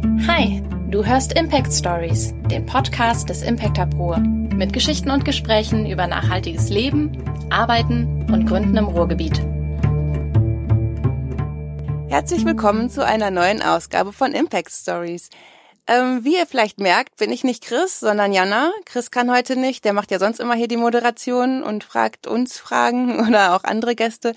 Hi, du hörst Impact Stories, den Podcast des Impact Hub Ruhr, mit Geschichten und Gesprächen über nachhaltiges Leben, Arbeiten und Gründen im Ruhrgebiet. Herzlich willkommen zu einer neuen Ausgabe von Impact Stories. Ähm, wie ihr vielleicht merkt, bin ich nicht Chris, sondern Jana. Chris kann heute nicht, der macht ja sonst immer hier die Moderation und fragt uns Fragen oder auch andere Gäste.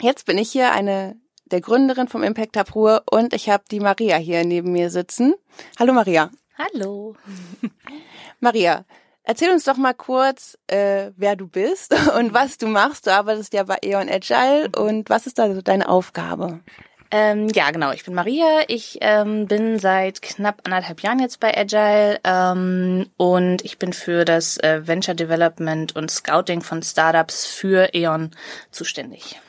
Jetzt bin ich hier eine der Gründerin vom Impact Hub Ruhr und ich habe die Maria hier neben mir sitzen. Hallo Maria. Hallo. Maria, erzähl uns doch mal kurz, äh, wer du bist und was du machst. Du arbeitest ja bei Eon Agile und was ist da so deine Aufgabe? Ähm, ja, genau. Ich bin Maria. Ich ähm, bin seit knapp anderthalb Jahren jetzt bei Agile ähm, und ich bin für das äh, Venture Development und Scouting von Startups für E.ON zuständig.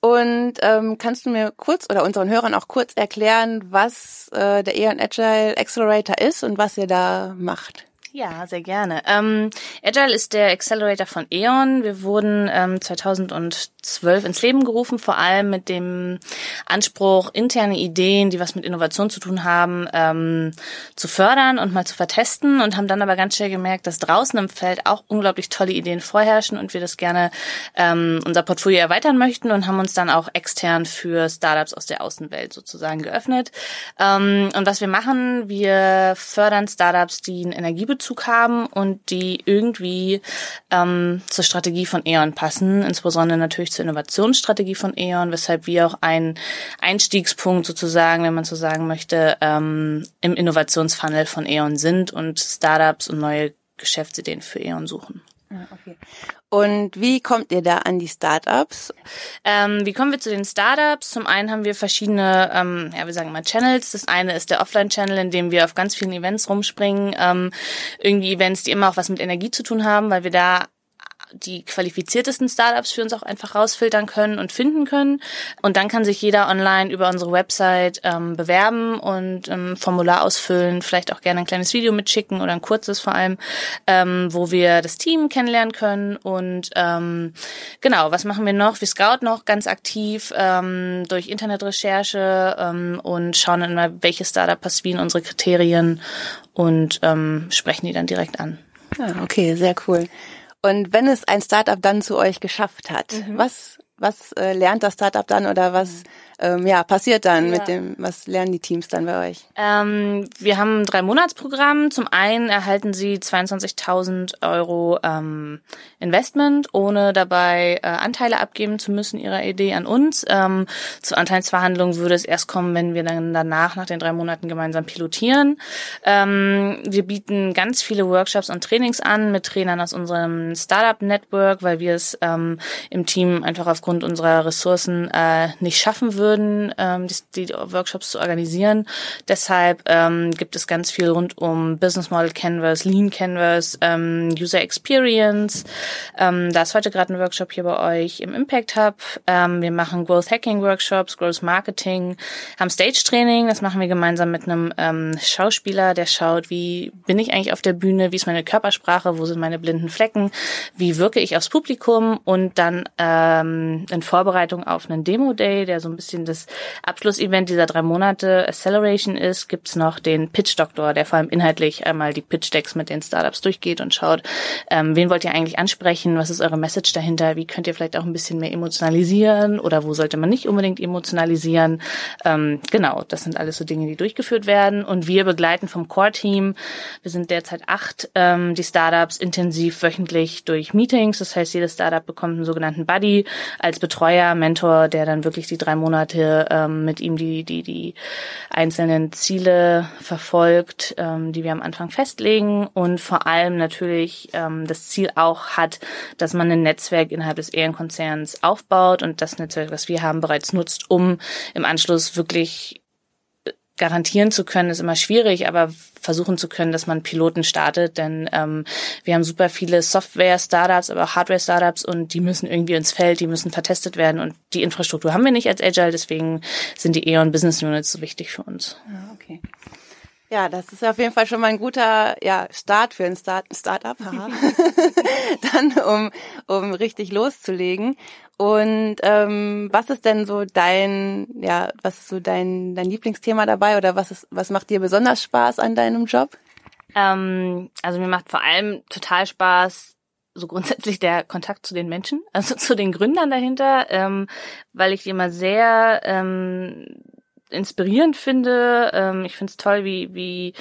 Und ähm, kannst du mir kurz oder unseren Hörern auch kurz erklären, was äh, der E.ON Agile Accelerator ist und was ihr da macht? Ja, sehr gerne. Ähm, Agile ist der Accelerator von E.ON. Wir wurden ähm, 2012 ins Leben gerufen, vor allem mit dem Anspruch, interne Ideen, die was mit Innovation zu tun haben, ähm, zu fördern und mal zu vertesten und haben dann aber ganz schnell gemerkt, dass draußen im Feld auch unglaublich tolle Ideen vorherrschen und wir das gerne ähm, unser Portfolio erweitern möchten und haben uns dann auch extern für Startups aus der Außenwelt sozusagen geöffnet. Ähm, und was wir machen, wir fördern Startups, die einen Energiebedarf Bezug haben und die irgendwie ähm, zur Strategie von E.ON passen, insbesondere natürlich zur Innovationsstrategie von E.ON, weshalb wir auch ein Einstiegspunkt sozusagen, wenn man so sagen möchte, ähm, im Innovationsfunnel von E.ON sind und Startups und neue Geschäftsideen für E.ON suchen. Okay. Und wie kommt ihr da an die Startups? Ähm, wie kommen wir zu den Startups? Zum einen haben wir verschiedene, ähm, ja, wir sagen mal Channels. Das eine ist der Offline-Channel, in dem wir auf ganz vielen Events rumspringen. Ähm, irgendwie Events, die immer auch was mit Energie zu tun haben, weil wir da die qualifiziertesten Startups für uns auch einfach rausfiltern können und finden können. Und dann kann sich jeder online über unsere Website ähm, bewerben und ähm, Formular ausfüllen, vielleicht auch gerne ein kleines Video mitschicken oder ein kurzes vor allem, ähm, wo wir das Team kennenlernen können. Und ähm, genau, was machen wir noch? Wir scouten noch ganz aktiv ähm, durch Internetrecherche ähm, und schauen dann mal, welche Startup passt wie in unsere Kriterien und ähm, sprechen die dann direkt an. Ah, okay, sehr cool. Und wenn es ein Startup dann zu euch geschafft hat, mhm. was was äh, lernt das Startup dann oder was ähm, ja, passiert dann ja. mit dem, was lernen die Teams dann bei euch? Ähm, wir haben ein Drei-Monats-Programm. Zum einen erhalten sie 22.000 Euro ähm, Investment, ohne dabei äh, Anteile abgeben zu müssen ihrer Idee an uns. Ähm, zur Anteilsverhandlung würde es erst kommen, wenn wir dann danach nach den drei Monaten gemeinsam pilotieren. Ähm, wir bieten ganz viele Workshops und Trainings an mit Trainern aus unserem Startup-Network, weil wir es ähm, im Team einfach aufgrund unserer Ressourcen äh, nicht schaffen würden würden, ähm, die, die Workshops zu organisieren. Deshalb ähm, gibt es ganz viel rund um Business Model Canvas, Lean Canvas, ähm, User Experience. Ähm, da ist heute gerade ein Workshop hier bei euch im Impact Hub. Ähm, wir machen Growth Hacking Workshops, Growth Marketing, haben Stage Training. Das machen wir gemeinsam mit einem ähm, Schauspieler, der schaut, wie bin ich eigentlich auf der Bühne, wie ist meine Körpersprache, wo sind meine blinden Flecken, wie wirke ich aufs Publikum und dann ähm, in Vorbereitung auf einen Demo Day, der so ein bisschen das Abschlussevent dieser drei Monate Acceleration ist, gibt's noch den Pitch Doktor, der vor allem inhaltlich einmal die Pitch Decks mit den Startups durchgeht und schaut, ähm, wen wollt ihr eigentlich ansprechen, was ist eure Message dahinter, wie könnt ihr vielleicht auch ein bisschen mehr emotionalisieren oder wo sollte man nicht unbedingt emotionalisieren. Ähm, genau, das sind alles so Dinge, die durchgeführt werden und wir begleiten vom Core-Team, wir sind derzeit acht, ähm, die Startups intensiv wöchentlich durch Meetings, das heißt, jedes Startup bekommt einen sogenannten Buddy als Betreuer, Mentor, der dann wirklich die drei Monate ähm, mit ihm die, die, die einzelnen Ziele verfolgt, ähm, die wir am Anfang festlegen und vor allem natürlich ähm, das Ziel auch hat, dass man ein Netzwerk innerhalb des Ehrenkonzerns aufbaut und das Netzwerk, was wir haben, bereits nutzt, um im Anschluss wirklich garantieren zu können, ist immer schwierig, aber versuchen zu können, dass man Piloten startet, denn ähm, wir haben super viele Software-Startups, aber auch Hardware-Startups und die müssen irgendwie ins Feld, die müssen vertestet werden und die Infrastruktur haben wir nicht als Agile, deswegen sind die E.ON Business Units so wichtig für uns. Ja, okay. Ja, das ist auf jeden Fall schon mal ein guter ja, Start für ein Start, Startup, dann um, um richtig loszulegen. Und ähm, was ist denn so dein, ja, was ist so dein, dein Lieblingsthema dabei oder was ist, was macht dir besonders Spaß an deinem Job? Ähm, also mir macht vor allem total Spaß, so grundsätzlich der Kontakt zu den Menschen, also zu den Gründern dahinter, ähm, weil ich die immer sehr ähm, inspirierend finde. Ähm, ich finde es toll, wie, wie,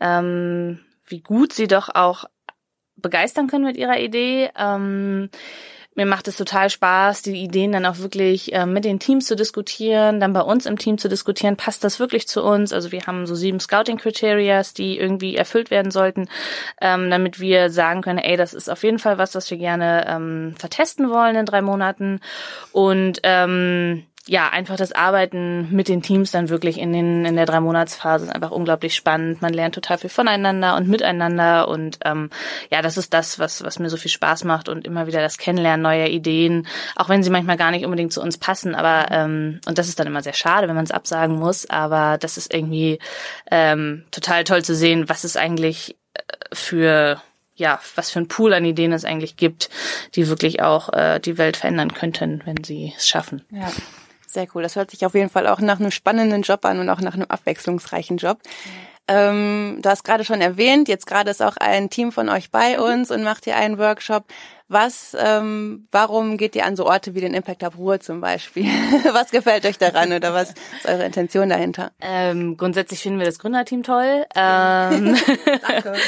ähm, wie gut sie doch auch begeistern können mit ihrer Idee. Ähm, mir macht es total Spaß, die Ideen dann auch wirklich äh, mit den Teams zu diskutieren, dann bei uns im Team zu diskutieren, passt das wirklich zu uns? Also wir haben so sieben Scouting-Criterias, die irgendwie erfüllt werden sollten, ähm, damit wir sagen können, ey, das ist auf jeden Fall was, was wir gerne ähm, vertesten wollen in drei Monaten. Und ähm, ja, einfach das Arbeiten mit den Teams dann wirklich in den in der drei Monatsphase ist einfach unglaublich spannend. Man lernt total viel voneinander und miteinander und ähm, ja, das ist das, was was mir so viel Spaß macht und immer wieder das Kennenlernen neuer Ideen, auch wenn sie manchmal gar nicht unbedingt zu uns passen. Aber ähm, und das ist dann immer sehr schade, wenn man es absagen muss. Aber das ist irgendwie ähm, total toll zu sehen, was es eigentlich äh, für ja, was für ein Pool an Ideen es eigentlich gibt, die wirklich auch äh, die Welt verändern könnten, wenn sie es schaffen. Ja. Sehr cool. Das hört sich auf jeden Fall auch nach einem spannenden Job an und auch nach einem abwechslungsreichen Job. Ähm, du hast gerade schon erwähnt, jetzt gerade ist auch ein Team von euch bei uns und macht hier einen Workshop. Was, ähm, warum geht ihr an so Orte wie den Impact Hub Ruhr zum Beispiel? was gefällt euch daran oder was ist eure Intention dahinter? Ähm, grundsätzlich finden wir das Gründerteam toll. Ähm, Danke.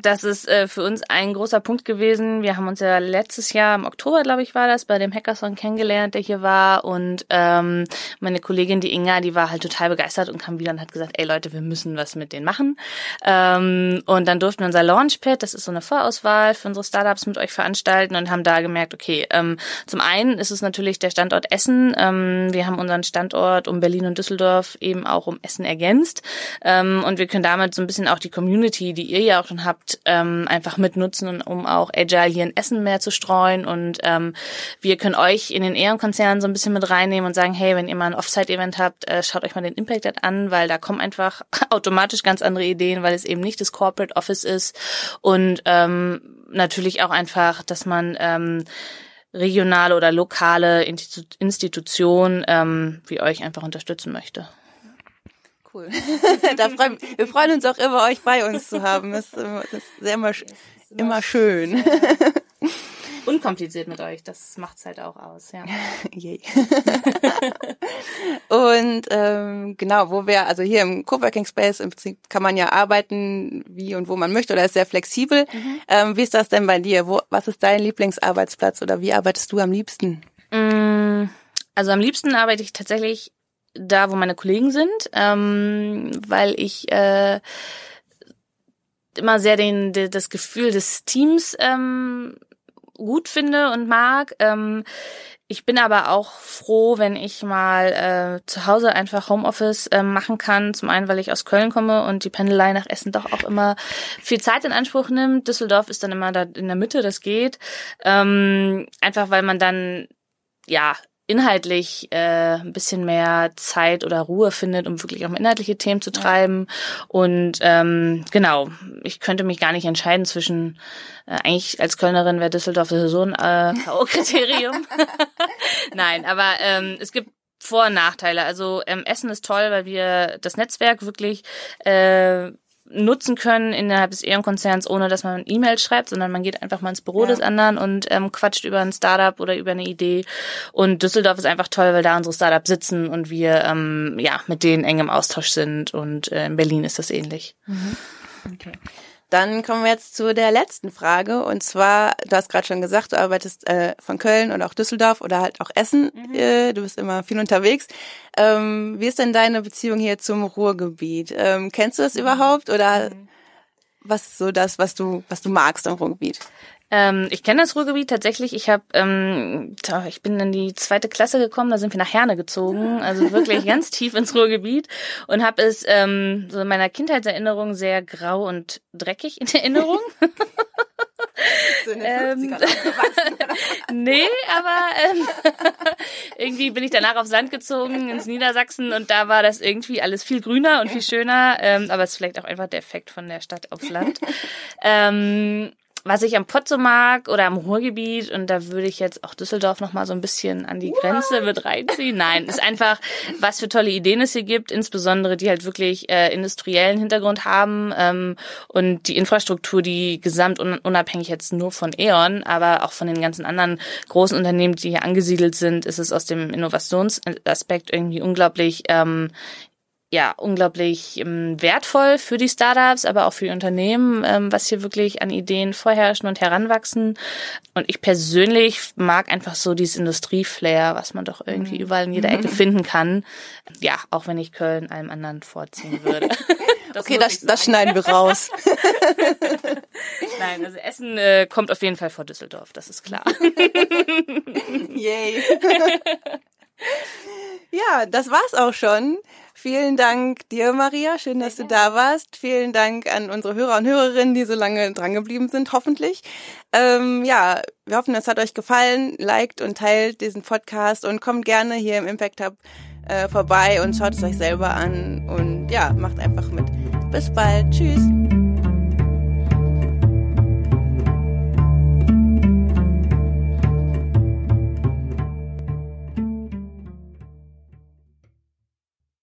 Das ist äh, für uns ein großer Punkt gewesen. Wir haben uns ja letztes Jahr im Oktober, glaube ich, war das, bei dem Hackathon kennengelernt, der hier war. Und ähm, meine Kollegin, die Inga, die war halt total begeistert und kam wieder und hat gesagt, ey Leute, wir müssen was mit denen machen. Ähm, und dann durften wir unser Launchpad, das ist so eine Vorauswahl für unsere Startups, mit euch veranstalten veranstalten und haben da gemerkt, okay, ähm, zum einen ist es natürlich der Standort Essen. Ähm, wir haben unseren Standort um Berlin und Düsseldorf eben auch um Essen ergänzt. Ähm, und wir können damit so ein bisschen auch die Community, die ihr ja auch schon habt, ähm, einfach mitnutzen, um auch Agile hier in Essen mehr zu streuen. Und ähm, wir können euch in den Ehrenkonzernen so ein bisschen mit reinnehmen und sagen, hey, wenn ihr mal ein Offsite-Event habt, äh, schaut euch mal den Impact an, weil da kommen einfach automatisch ganz andere Ideen, weil es eben nicht das Corporate Office ist. Und ähm, natürlich auch einfach, dass man ähm, regionale oder lokale Institutionen ähm, wie euch einfach unterstützen möchte. Cool. da freuen, wir freuen uns auch immer, euch bei uns zu haben. Das ist, immer, das ist sehr immer, immer schön unkompliziert mit euch. Das macht's halt auch aus, ja. Yay. und ähm, genau, wo wir, also hier im Coworking Space im Prinzip kann man ja arbeiten, wie und wo man möchte, oder ist sehr flexibel. Mhm. Ähm, wie ist das denn bei dir? Wo, was ist dein Lieblingsarbeitsplatz oder wie arbeitest du am liebsten? Mm, also am liebsten arbeite ich tatsächlich da, wo meine Kollegen sind, ähm, weil ich äh, immer sehr den, das Gefühl des Teams ähm, gut finde und mag. Ähm, ich bin aber auch froh, wenn ich mal äh, zu Hause einfach Homeoffice äh, machen kann. Zum einen, weil ich aus Köln komme und die Pendelei nach Essen doch auch immer viel Zeit in Anspruch nimmt. Düsseldorf ist dann immer da in der Mitte, das geht. Ähm, einfach weil man dann ja inhaltlich äh, ein bisschen mehr Zeit oder Ruhe findet, um wirklich auch inhaltliche Themen zu treiben. Und ähm, genau, ich könnte mich gar nicht entscheiden zwischen, äh, eigentlich als Kölnerin wäre Düsseldorf so ein äh, K.O.-Kriterium. Nein, aber ähm, es gibt vor- und Nachteile. Also ähm, Essen ist toll, weil wir das Netzwerk wirklich äh, nutzen können innerhalb des Ehrenkonzerns, ohne dass man E-Mail schreibt, sondern man geht einfach mal ins Büro ja. des anderen und ähm, quatscht über ein Startup oder über eine Idee. Und Düsseldorf ist einfach toll, weil da unsere Startups sitzen und wir ähm, ja mit denen eng im Austausch sind. Und äh, in Berlin ist das ähnlich. Mhm. Okay. Dann kommen wir jetzt zu der letzten Frage. Und zwar, du hast gerade schon gesagt, du arbeitest äh, von Köln oder auch Düsseldorf oder halt auch Essen. Mhm. Äh, du bist immer viel unterwegs. Ähm, wie ist denn deine Beziehung hier zum Ruhrgebiet? Ähm, kennst du das mhm. überhaupt oder mhm. was ist so das, was du, was du magst am Ruhrgebiet? Ähm, ich kenne das Ruhrgebiet tatsächlich. Ich habe, ähm, ich bin in die zweite Klasse gekommen, da sind wir nach Herne gezogen, also wirklich ganz tief ins Ruhrgebiet und habe es ähm, so in meiner Kindheitserinnerung sehr grau und dreckig in Erinnerung. So in den ähm, nee, aber ähm, irgendwie bin ich danach aufs Land gezogen, ins Niedersachsen und da war das irgendwie alles viel grüner und viel schöner. Ähm, aber es ist vielleicht auch einfach der Effekt von der Stadt aufs Land. Ähm, was ich am Pott so mag oder am Ruhrgebiet, und da würde ich jetzt auch Düsseldorf nochmal so ein bisschen an die Grenze mit reinziehen. Nein, ist einfach, was für tolle Ideen es hier gibt, insbesondere die halt wirklich äh, industriellen Hintergrund haben ähm, und die Infrastruktur, die gesamt unabhängig jetzt nur von E.ON, aber auch von den ganzen anderen großen Unternehmen, die hier angesiedelt sind, ist es aus dem Innovationsaspekt irgendwie unglaublich ähm, ja unglaublich ähm, wertvoll für die Startups, aber auch für die Unternehmen, ähm, was hier wirklich an Ideen vorherrschen und heranwachsen. Und ich persönlich mag einfach so dieses Industrieflair, was man doch irgendwie mhm. überall in jeder Ecke finden kann. Ja, auch wenn ich Köln allem anderen vorziehen würde. Das okay, das, das schneiden wir raus. Nein, also Essen äh, kommt auf jeden Fall vor Düsseldorf, das ist klar. Yay. Ja, das war's auch schon. Vielen Dank dir, Maria. Schön, dass du da warst. Vielen Dank an unsere Hörer und Hörerinnen, die so lange drangeblieben sind, hoffentlich. Ähm, ja, wir hoffen, es hat euch gefallen. Liked und teilt diesen Podcast und kommt gerne hier im Impact Hub äh, vorbei und schaut es euch selber an und ja, macht einfach mit. Bis bald. Tschüss.